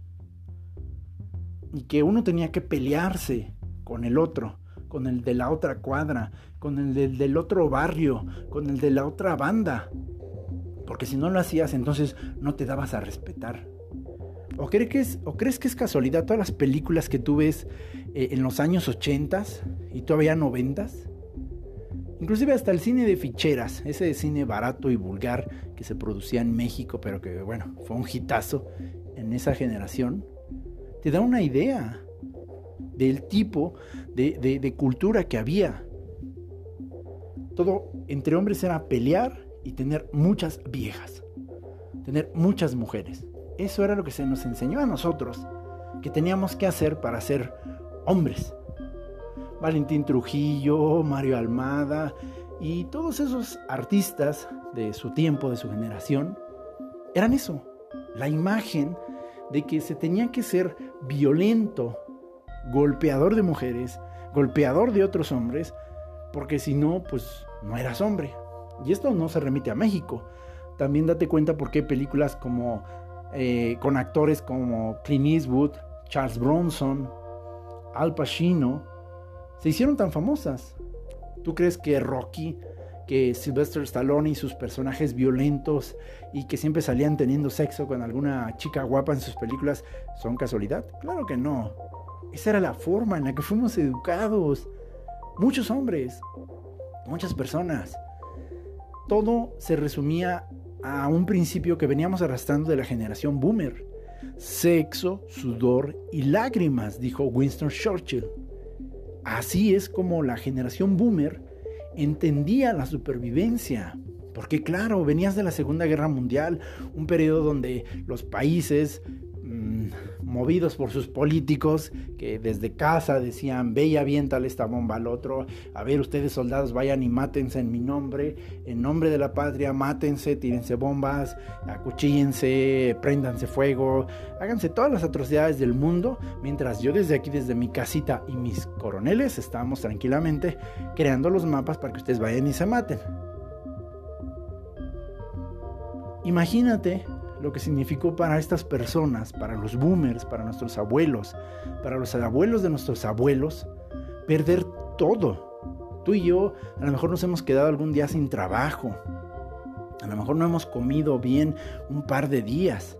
y que uno tenía que pelearse con el otro, con el de la otra cuadra, con el del, otro barrio, con el de la otra banda. Porque si no lo hacías, entonces no te dabas a respetar. ¿O, crees que es, ¿O crees que es casualidad todas las películas que tú ves eh, en los años 80 y todavía 90? Inclusive hasta el cine de ficheras, ese cine barato y vulgar que se producía en México, pero que bueno, fue un hitazo en esa generación, te da una idea del tipo de, cultura que había. Todo entre hombres era pelear y tener muchas viejas, tener muchas mujeres. Eso era lo que se nos enseñó a nosotros, que teníamos que hacer para ser hombres. Valentín Trujillo, Mario Almada y todos esos artistas de su tiempo, de su generación, eran eso, la imagen de que se tenía que ser violento, golpeador de mujeres, golpeador de otros hombres, porque si no, pues no eras hombre. Y esto no se remite a México. También date cuenta por qué películas como eh, con actores como Clint Eastwood, Charles Bronson, Al Pacino, se hicieron tan famosas. ¿Tú crees que Rocky, que Sylvester Stallone y sus personajes violentos y que siempre salían teniendo sexo con alguna chica guapa en sus películas son casualidad? Claro que no. Esa era la forma en la que fuimos educados. Muchos hombres, muchas personas. Todo se resumía a un principio que veníamos arrastrando de la generación boomer. Sexo, sudor y lágrimas, dijo Winston Churchill. así es como la generación boomer entendía la supervivencia. Porque claro, venías de la Segunda Guerra Mundial, un periodo donde los países movidos por sus políticos, que desde casa decían, ve y aviéntale esta bomba al otro, a ver ustedes soldados vayan y mátense en mi nombre, en nombre de la patria, mátense, tírense bombas, acuchíllense, préndanse fuego, háganse todas las atrocidades del mundo, mientras yo desde aquí, desde mi casita y mis coroneles, estamos tranquilamente creando los mapas para que ustedes vayan y se maten. Imagínate lo que significó para estas personas, para los boomers, para nuestros abuelos, para los abuelos de nuestros abuelos, perder todo. Tú y yo a lo mejor nos hemos quedado algún día sin trabajo. A lo mejor no hemos comido bien un par de días.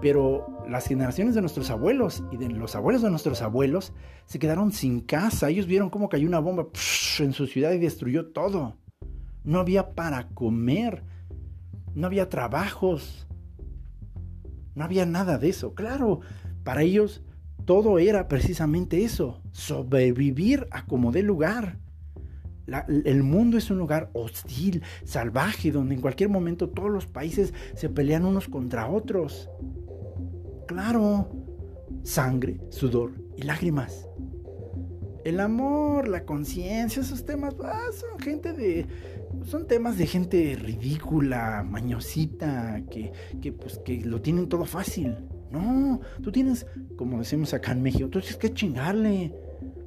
Pero las generaciones de nuestros abuelos y de los abuelos de nuestros abuelos se quedaron sin casa. Ellos vieron cómo cayó una bomba en su ciudad y destruyó todo. No había para comer. No había trabajos. No había nada de eso. Claro, para ellos todo era precisamente eso, sobrevivir a como dé lugar. el mundo es un lugar hostil, salvaje, donde en cualquier momento todos los países se pelean unos contra otros. Claro, sangre, sudor y lágrimas. El amor, la conciencia, esos temas ah, son gente de, son temas de gente ridícula, mañosita, que, que, pues, que lo tienen todo fácil. No, tú tienes, como decimos acá en México, tú tienes que chingarle.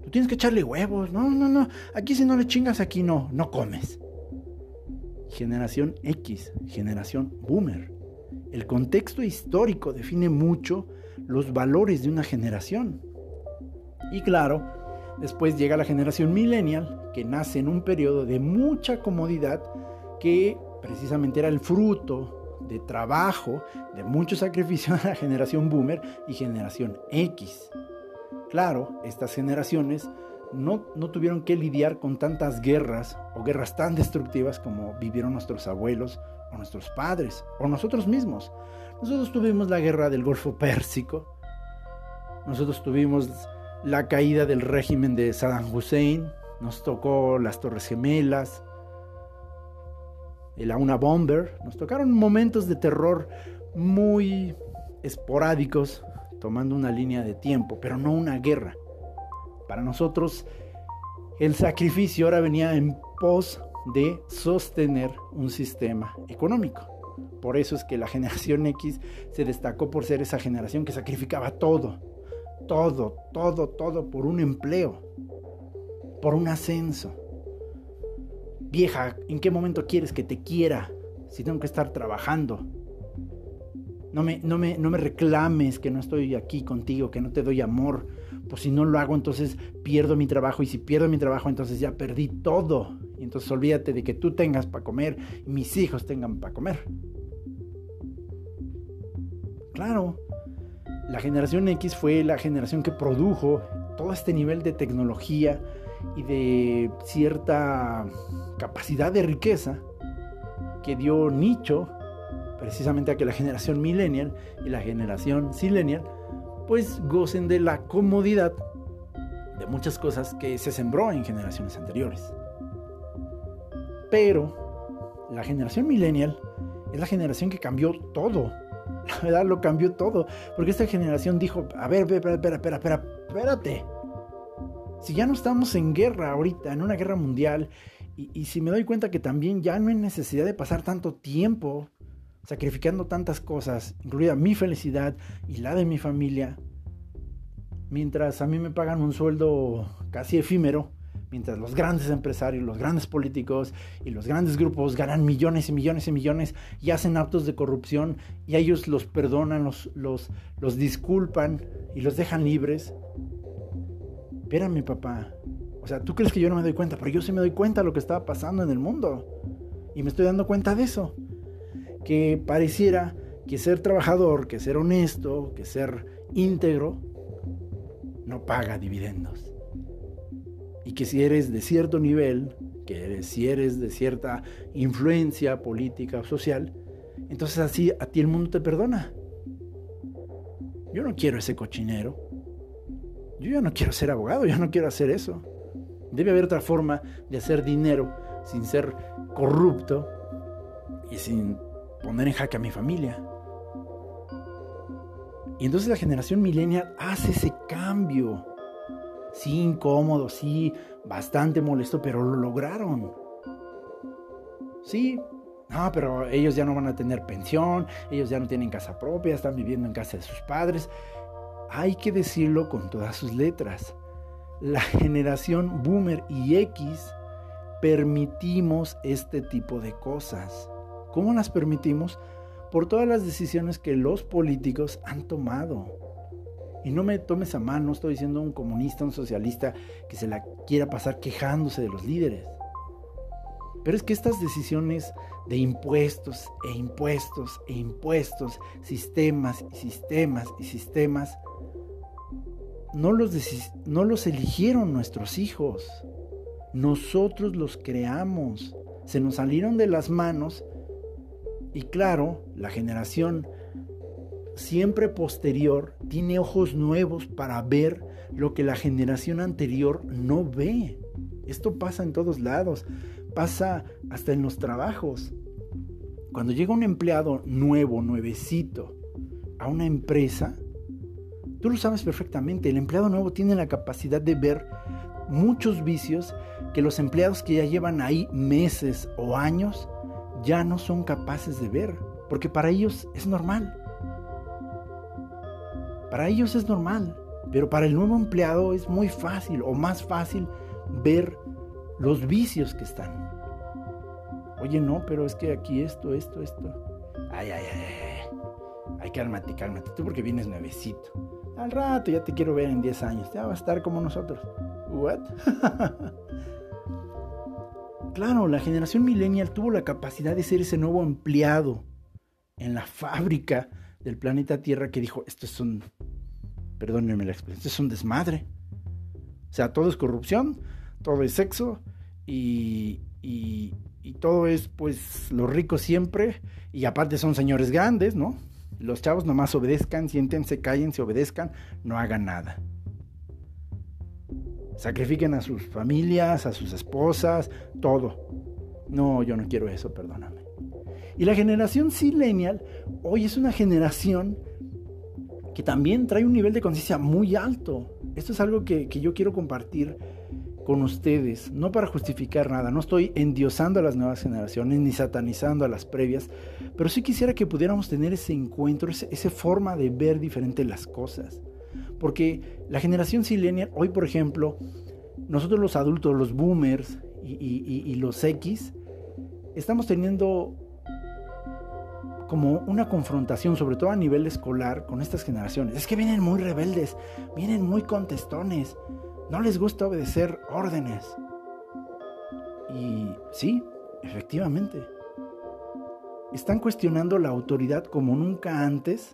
Tú tienes que echarle huevos. No, no, no. Aquí si no le chingas, aquí no, no comes. Generación X, generación boomer. El contexto histórico define mucho los valores de una generación. Y claro, Después llega la generación millennial, que nace en un periodo de mucha comodidad, que precisamente era el fruto de trabajo, de mucho sacrificio de la generación boomer y generación X. Claro, estas generaciones no, no, tuvieron que lidiar con tantas guerras o guerras tan destructivas como vivieron nuestros abuelos o nuestros padres o nosotros mismos. Nosotros tuvimos la guerra del Golfo Pérsico, nosotros tuvimos la caída del régimen de Saddam Hussein, nos tocó las Torres Gemelas, el Auna Bomber, nos tocaron momentos de terror muy esporádicos, tomando una línea de tiempo, pero no una guerra. Para nosotros, el sacrificio ahora venía en pos de sostener un sistema económico. Por eso es que la generación X se destacó por ser esa generación que sacrificaba todo, todo, todo, todo por un empleo, por un ascenso. Vieja, ¿en qué momento quieres que te quiera si tengo que estar trabajando? No me, no me, no me reclames que no estoy aquí contigo, que no te doy amor. Pues si no lo hago, entonces pierdo mi trabajo. Y si pierdo mi trabajo, entonces ya perdí todo. Y entonces olvídate de que tú tengas para comer y mis hijos tengan para comer. Claro, la generación X fue la generación que produjo todo este nivel de tecnología y de cierta capacidad de riqueza que dio nicho precisamente a que la generación millennial y la generación silenial pues gocen de la comodidad de muchas cosas que se sembró en generaciones anteriores. Pero la generación millennial es la generación que cambió todo la verdad lo cambió todo. Porque esta generación dijo, a ver, espera, espera, espera, espera, espérate. Si ya no estamos en guerra ahorita, en una guerra mundial, y, si me doy cuenta que también ya no hay necesidad de pasar tanto tiempo sacrificando tantas cosas, incluida mi felicidad y la de mi familia, mientras a mí me pagan un sueldo casi efímero, mientras los grandes empresarios, los grandes políticos y los grandes grupos ganan millones y millones y millones y hacen actos de corrupción y ellos los perdonan, los, los disculpan y los dejan libres. Espérame, papá. O sea, tú crees que yo no me doy cuenta, pero yo sí me doy cuenta de lo que estaba pasando en el mundo. Y me estoy dando cuenta de eso. Que pareciera que ser trabajador, que ser honesto, que ser íntegro, no paga dividendos y que si eres de cierto nivel, que eres, si eres de cierta influencia política o social, entonces así a ti el mundo te perdona. Yo no quiero ese cochinero. Yo ya no quiero ser abogado, ya no quiero hacer eso. Debe haber otra forma de hacer dinero sin ser corrupto y sin poner en jaque a mi familia. Y entonces la generación millennial hace ese cambio. Sí, incómodo, sí, bastante molesto, pero lo lograron. Sí, no, pero ellos ya no van a tener pensión, ellos ya no tienen casa propia, están viviendo en casa de sus padres. Hay que decirlo con todas sus letras. La generación boomer y X permitimos este tipo de cosas. ¿Cómo las permitimos? Por todas las decisiones que los políticos han tomado. Y no me tomes a mano, no estoy diciendo un comunista, un socialista que se la quiera pasar quejándose de los líderes. Pero es que estas decisiones de impuestos e impuestos e impuestos, sistemas y sistemas y sistemas, no los, no los eligieron nuestros hijos. Nosotros los creamos. Se nos salieron de las manos y claro, la generación siempre posterior tiene ojos nuevos para ver lo que la generación anterior no ve. Esto pasa en todos lados, pasa hasta en los trabajos. Cuando llega un empleado nuevo, nuevecito, a una empresa, tú lo sabes perfectamente, el empleado nuevo tiene la capacidad de ver muchos vicios que los empleados que ya llevan ahí meses o años ya no son capaces de ver, porque para ellos es normal. Para ellos es normal, pero para el nuevo empleado es muy fácil o más fácil ver los vicios que están. Oye, no, pero es que aquí esto, esto, esto. Ay, ay, ay, ay. Ay, cálmate, cálmate. Tú porque vienes nuevecito. Al rato ya te quiero ver en 10 años. Ya va a estar como nosotros. ¿What? claro, la generación millennial tuvo la capacidad de ser ese nuevo empleado en la fábrica del planeta Tierra que dijo, esto es un, perdónenme la expresión, esto es un desmadre. O sea, todo es corrupción, todo es sexo y, y, y todo es pues los ricos siempre y aparte son señores grandes, ¿no? Los chavos nomás obedezcan, siéntense, cállense, obedezcan, no hagan nada. Sacrifiquen a sus familias, a sus esposas, todo. No, yo no quiero eso, perdóname. Y la generación silenial hoy es una generación que también trae un nivel de conciencia muy alto. Esto es algo que, que, yo quiero compartir con ustedes, no para justificar nada, no estoy endiosando a las nuevas generaciones ni satanizando a las previas, pero sí quisiera que pudiéramos tener ese encuentro, esa forma de ver diferente las cosas. Porque la generación silenial, hoy por ejemplo, nosotros los adultos, los boomers y, los X, estamos teniendo como una confrontación, sobre todo a nivel escolar, con estas generaciones. Es que vienen muy rebeldes, vienen muy contestones, no les gusta obedecer órdenes. Y sí, efectivamente. Están cuestionando la autoridad como nunca antes,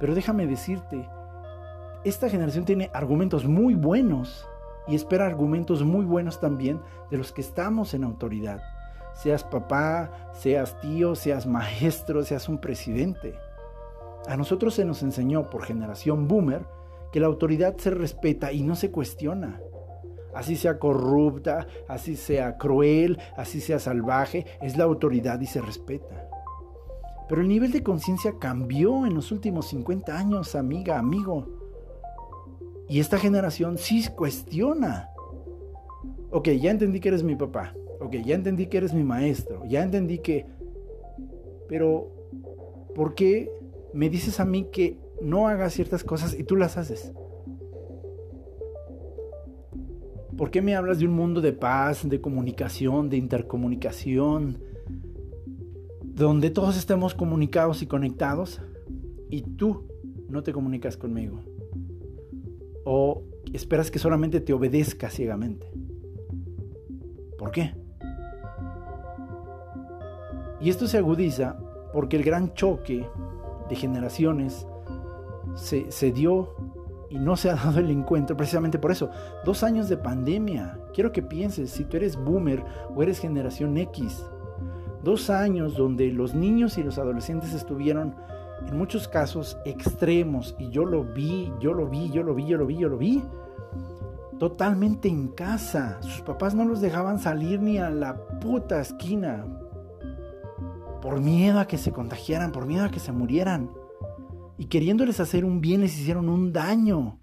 pero déjame decirte, esta generación tiene argumentos muy buenos y espera argumentos muy buenos también de los que estamos en autoridad. Seas papá, seas tío, seas maestro, seas un presidente. A nosotros se nos enseñó por generación boomer que la autoridad se respeta y no se cuestiona. Así sea corrupta, así sea cruel, así sea salvaje, es la autoridad y se respeta. Pero el nivel de conciencia cambió en los últimos 50 años, amiga, amigo. Y esta generación sí cuestiona. Ok, ya entendí que eres mi papá. Ok, ya entendí que eres mi maestro. Ya entendí que... Pero, ¿por qué me dices a mí que no hagas ciertas cosas y tú las haces? ¿Por qué me hablas de un mundo de paz, de comunicación, de intercomunicación, donde todos estemos comunicados y conectados y tú no te comunicas conmigo? o esperas que solamente te obedezca ciegamente. ¿Por qué? Y esto se agudiza porque el gran choque de generaciones se, dio y no se ha dado el encuentro precisamente por eso. Dos años de pandemia. Quiero que pienses si tú eres boomer o eres generación X. Dos años donde los niños y los adolescentes estuvieron en muchos casos extremos, y yo lo vi, yo lo vi, yo lo vi, yo lo vi, yo lo vi, totalmente en casa. Sus papás no los dejaban salir ni a la puta esquina. Por miedo a que se contagiaran, por miedo a que se murieran. Y queriéndoles hacer un bien les hicieron un daño.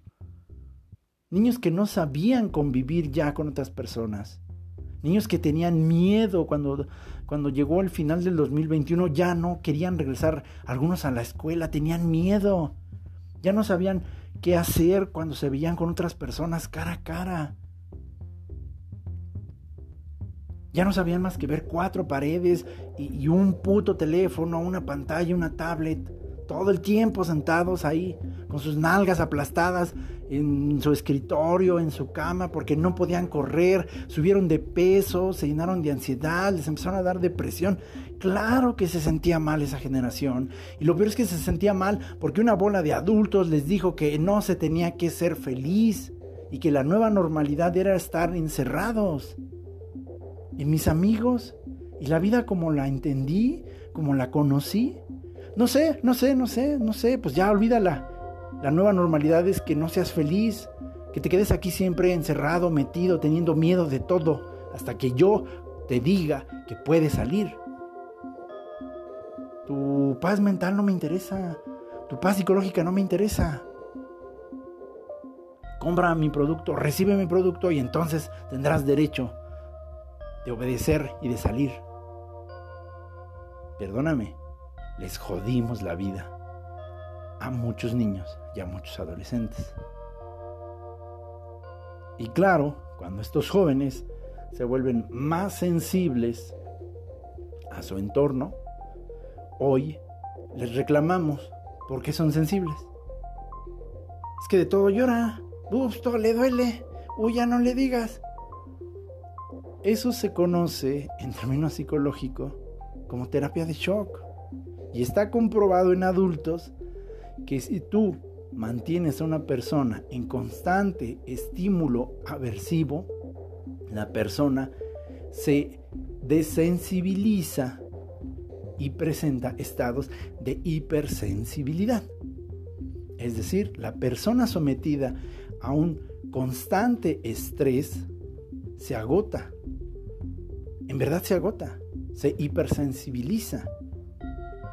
Niños que no sabían convivir ya con otras personas. Niños que tenían miedo cuando, cuando llegó el final del 2021, ya no querían regresar algunos a la escuela, tenían miedo. Ya no sabían qué hacer cuando se veían con otras personas cara a cara. Ya no sabían más que ver cuatro paredes y, y un puto teléfono, una pantalla, una tablet todo el tiempo sentados ahí, con sus nalgas aplastadas en su escritorio, en su cama, porque no podían correr, subieron de peso, se llenaron de ansiedad, les empezaron a dar depresión. Claro que se sentía mal esa generación. Y lo peor es que se sentía mal porque una bola de adultos les dijo que no se tenía que ser feliz y que la nueva normalidad era estar encerrados. Y mis amigos, y la vida como la entendí, como la conocí, no sé, no sé, no sé, no sé, pues ya olvídala. La nueva normalidad es que no seas feliz, que te quedes aquí siempre encerrado, metido, teniendo miedo de todo, hasta que yo te diga que puedes salir. Tu paz mental no me interesa, tu paz psicológica no me interesa. Compra mi producto, recibe mi producto y entonces tendrás derecho de obedecer y de salir. Perdóname, les jodimos la vida a muchos niños y a muchos adolescentes. Y claro, cuando estos jóvenes se vuelven más sensibles a su entorno, hoy les reclamamos porque son sensibles. Es que de todo llora, todo le duele, uy, ya no le digas. Eso se conoce en términos psicológicos como terapia de shock. Y está comprobado en adultos que si tú mantienes a una persona en constante estímulo aversivo, la persona se desensibiliza y presenta estados de hipersensibilidad. Es decir, la persona sometida a un constante estrés se agota. En verdad se agota, se hipersensibiliza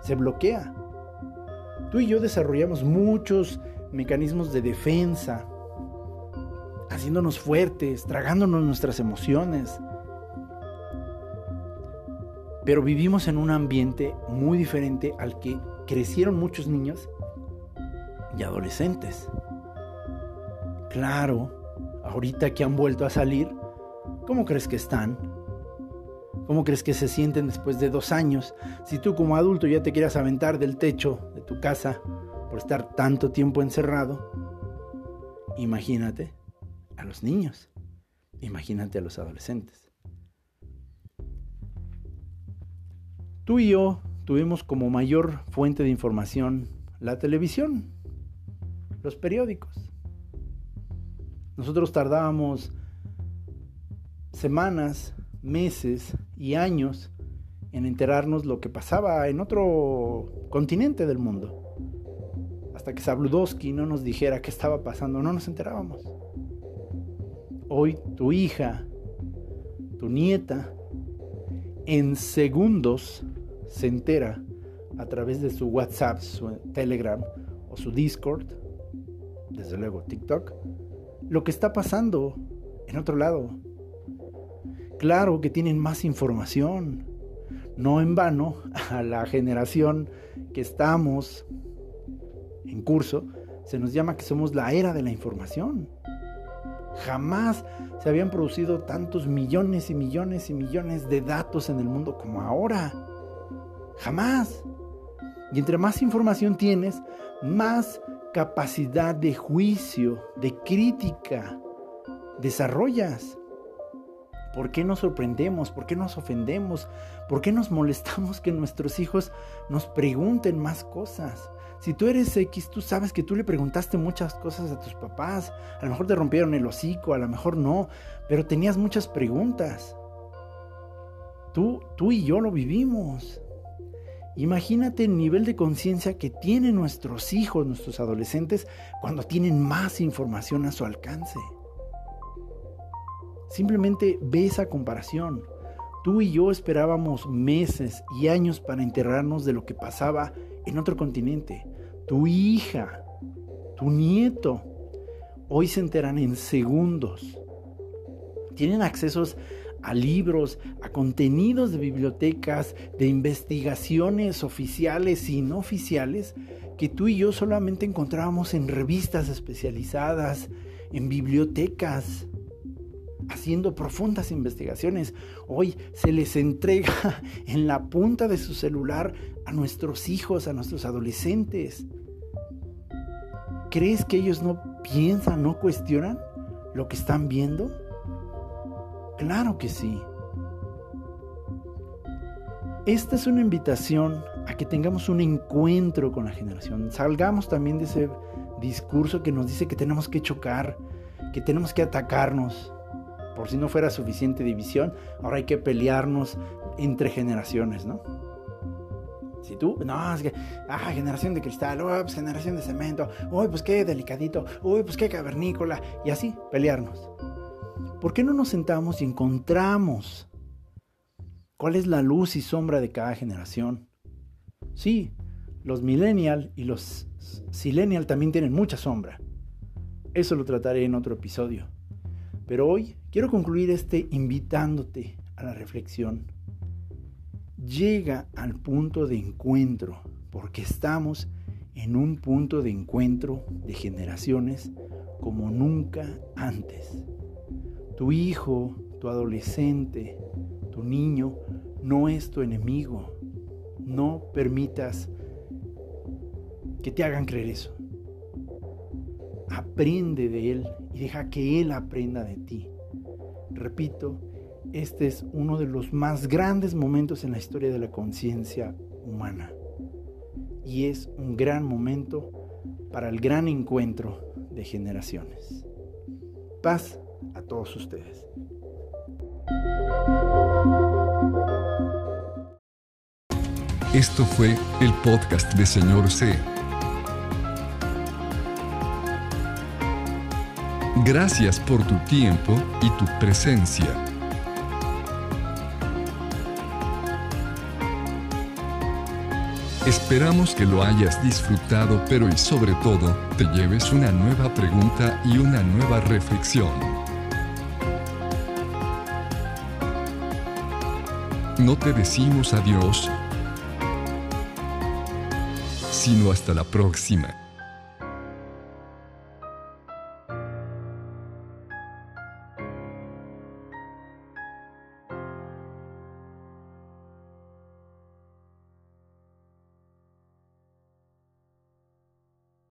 se bloquea. Tú y yo desarrollamos muchos mecanismos de defensa, haciéndonos fuertes, tragándonos nuestras emociones. Pero vivimos en un ambiente muy diferente al que crecieron muchos niños y adolescentes. Claro, ahorita que han vuelto a salir, ¿cómo crees que están? ¿Cómo crees que se sienten después de dos años? Si tú como adulto ya te quieras aventar del techo de tu casa por estar tanto tiempo encerrado, imagínate a los niños, imagínate a los adolescentes. Tú y yo tuvimos como mayor fuente de información la televisión, los periódicos. Nosotros tardábamos semanas, meses y años en enterarnos lo que pasaba en otro continente del mundo. Hasta que Sabludowski no nos dijera qué estaba pasando, no nos enterábamos. Hoy tu hija, tu nieta, en segundos se entera a través de su WhatsApp, su Telegram o su Discord, desde luego TikTok, lo que está pasando en otro lado, Claro que tienen más información. No en vano, a la generación que estamos en curso, se nos llama que somos la era de la información. Jamás se habían producido tantos millones y millones y millones de datos en el mundo como ahora. Jamás. Y entre más información tienes, más capacidad de juicio, de crítica desarrollas. ¿Por qué nos sorprendemos? ¿Por qué nos ofendemos? ¿Por qué nos molestamos que nuestros hijos nos pregunten más cosas? Si tú eres X, tú sabes que tú le preguntaste muchas cosas a tus papás. A lo mejor te rompieron el hocico, a lo mejor no, pero tenías muchas preguntas. Tú, tú y yo lo vivimos. Imagínate el nivel de conciencia que tienen nuestros hijos, nuestros adolescentes, cuando tienen más información a su alcance. Simplemente ve esa comparación. Tú y yo esperábamos meses y años para enterarnos de lo que pasaba en otro continente. Tu hija, tu nieto, hoy se enteran en segundos. Tienen accesos a libros, a contenidos de bibliotecas, de investigaciones oficiales y no oficiales que tú y yo solamente encontrábamos en revistas especializadas, en bibliotecas, haciendo profundas investigaciones. Hoy se les entrega en la punta de su celular a nuestros hijos, a nuestros adolescentes. ¿Crees que ellos no piensan, no cuestionan lo que están viendo? Claro que sí. Esta es una invitación a que tengamos un encuentro con la generación. Salgamos también de ese discurso que nos dice que tenemos que chocar, que tenemos que atacarnos. Por si no fuera suficiente división, ahora hay que pelearnos entre generaciones, ¿no? Si tú, no, es que, ah, generación de cristal, oh, pues generación de cemento, uy, pues qué delicadito, uy, pues qué cavernícola, y así, pelearnos. ¿Por qué no nos sentamos y encontramos cuál es la luz y sombra de cada generación? Sí, los millennial y los silenial también tienen mucha sombra. Eso lo trataré en otro episodio. Pero hoy quiero concluir este invitándote a la reflexión. Llega al punto de encuentro, porque estamos en un punto de encuentro de generaciones como nunca antes. Tu hijo, tu adolescente, tu niño no es tu enemigo. No permitas que te hagan creer eso. Aprende de él y deja que él aprenda de ti. Repito, este es uno de los más grandes momentos en la historia de la conciencia humana. Y es un gran momento para el gran encuentro de generaciones. Paz a todos ustedes. Esto fue el podcast de Señor C. Gracias por tu tiempo y tu presencia. Esperamos que lo hayas disfrutado, pero y sobre todo, te lleves una nueva pregunta y una nueva reflexión. No te decimos adiós, sino hasta la próxima.